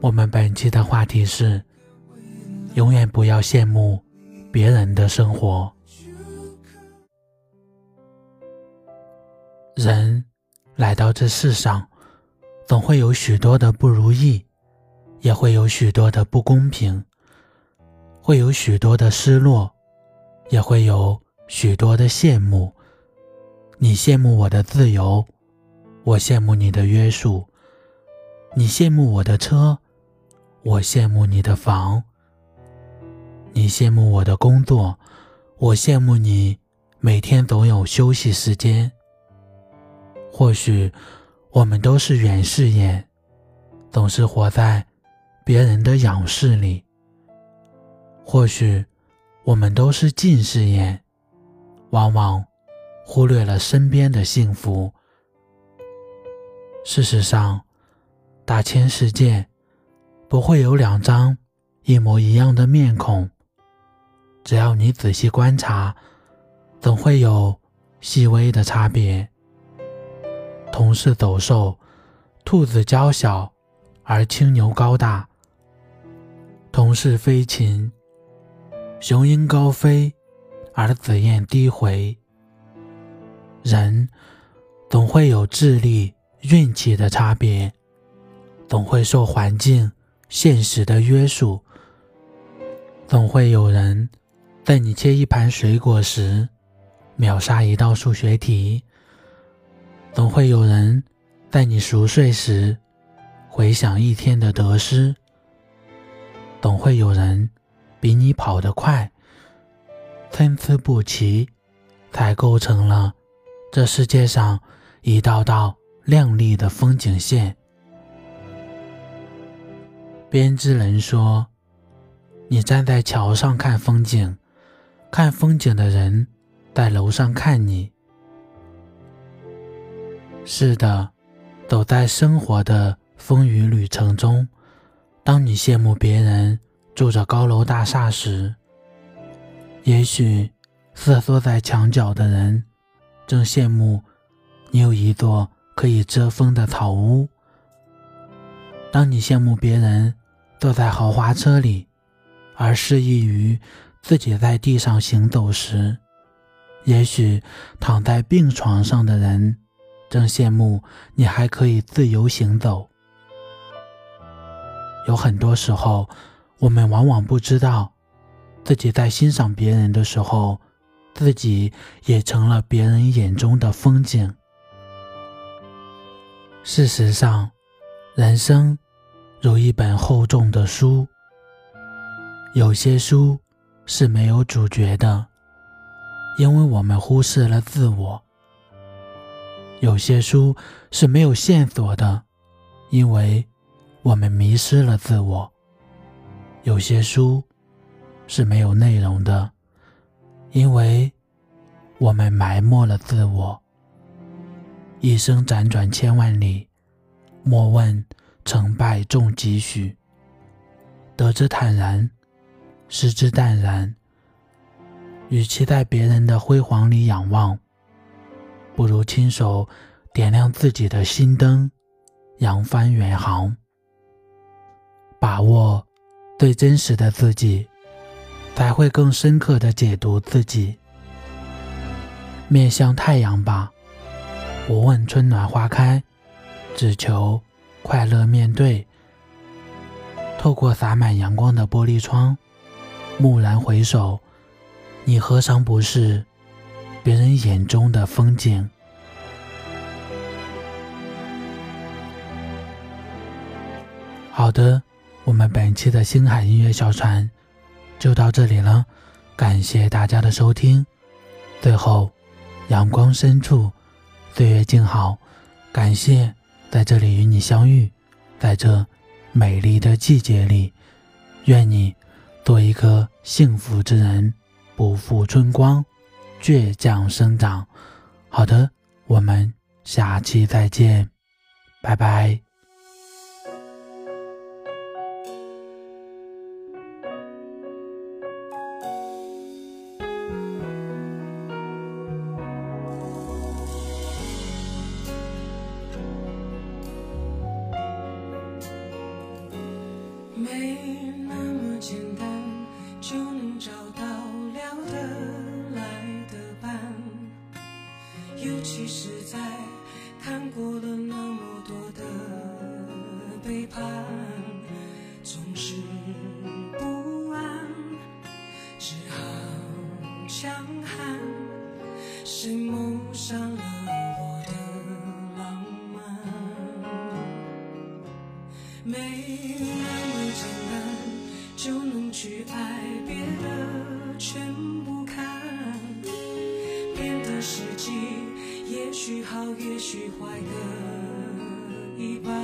我们本期的话题是：永远不要羡慕别人的生活。人来到这世上，总会有许多的不如意，也会有许多的不公平，会有许多的失落，也会有许多的羡慕。你羡慕我的自由，我羡慕你的约束；你羡慕我的车，我羡慕你的房；你羡慕我的工作，我羡慕你每天总有休息时间。或许我们都是远视眼，总是活在别人的仰视里；或许我们都是近视眼，往往忽略了身边的幸福。事实上，大千世界不会有两张一模一样的面孔，只要你仔细观察，总会有细微的差别。同是走兽，兔子娇小，而青牛高大；同是飞禽，雄鹰高飞，而紫燕低回。人总会有智力、运气的差别，总会受环境、现实的约束，总会有人在你切一盘水果时，秒杀一道数学题。总会有人在你熟睡时回想一天的得失，总会有人比你跑得快，参差不齐，才构成了这世界上一道道亮丽的风景线。编织人说：“你站在桥上看风景，看风景的人在楼上看你。”是的，走在生活的风雨旅程中，当你羡慕别人住着高楼大厦时，也许瑟缩在墙角的人正羡慕你有一座可以遮风的草屋。当你羡慕别人坐在豪华车里，而失意于自己在地上行走时，也许躺在病床上的人。正羡慕你还可以自由行走。有很多时候，我们往往不知道，自己在欣赏别人的时候，自己也成了别人眼中的风景。事实上，人生如一本厚重的书，有些书是没有主角的，因为我们忽视了自我。有些书是没有线索的，因为我们迷失了自我；有些书是没有内容的，因为我们埋没了自我。一生辗转千万里，莫问成败重几许。得之坦然，失之淡然。与其在别人的辉煌里仰望。不如亲手点亮自己的心灯，扬帆远航。把握最真实的自己，才会更深刻的解读自己。面向太阳吧，不问春暖花开，只求快乐面对。透过洒满阳光的玻璃窗，蓦然回首，你何尝不是？别人眼中的风景。好的，我们本期的星海音乐小船就到这里了，感谢大家的收听。最后，阳光深处，岁月静好，感谢在这里与你相遇，在这美丽的季节里，愿你做一颗幸福之人，不负春光，倔强生长。好的，我们下期再见，拜拜。没那么简单就能找到聊得来的伴。尤其是在看过许好，也许坏各一半。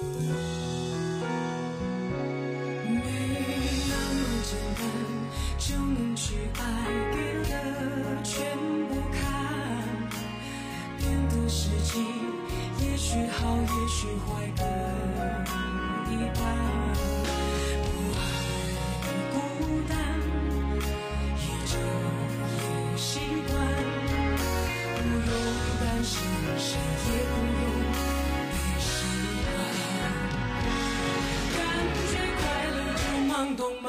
没那么简单就能去爱别的全不看。变得实际也许好也许坏的。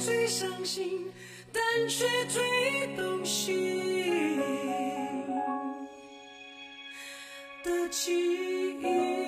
最伤心，但却最动心的记忆。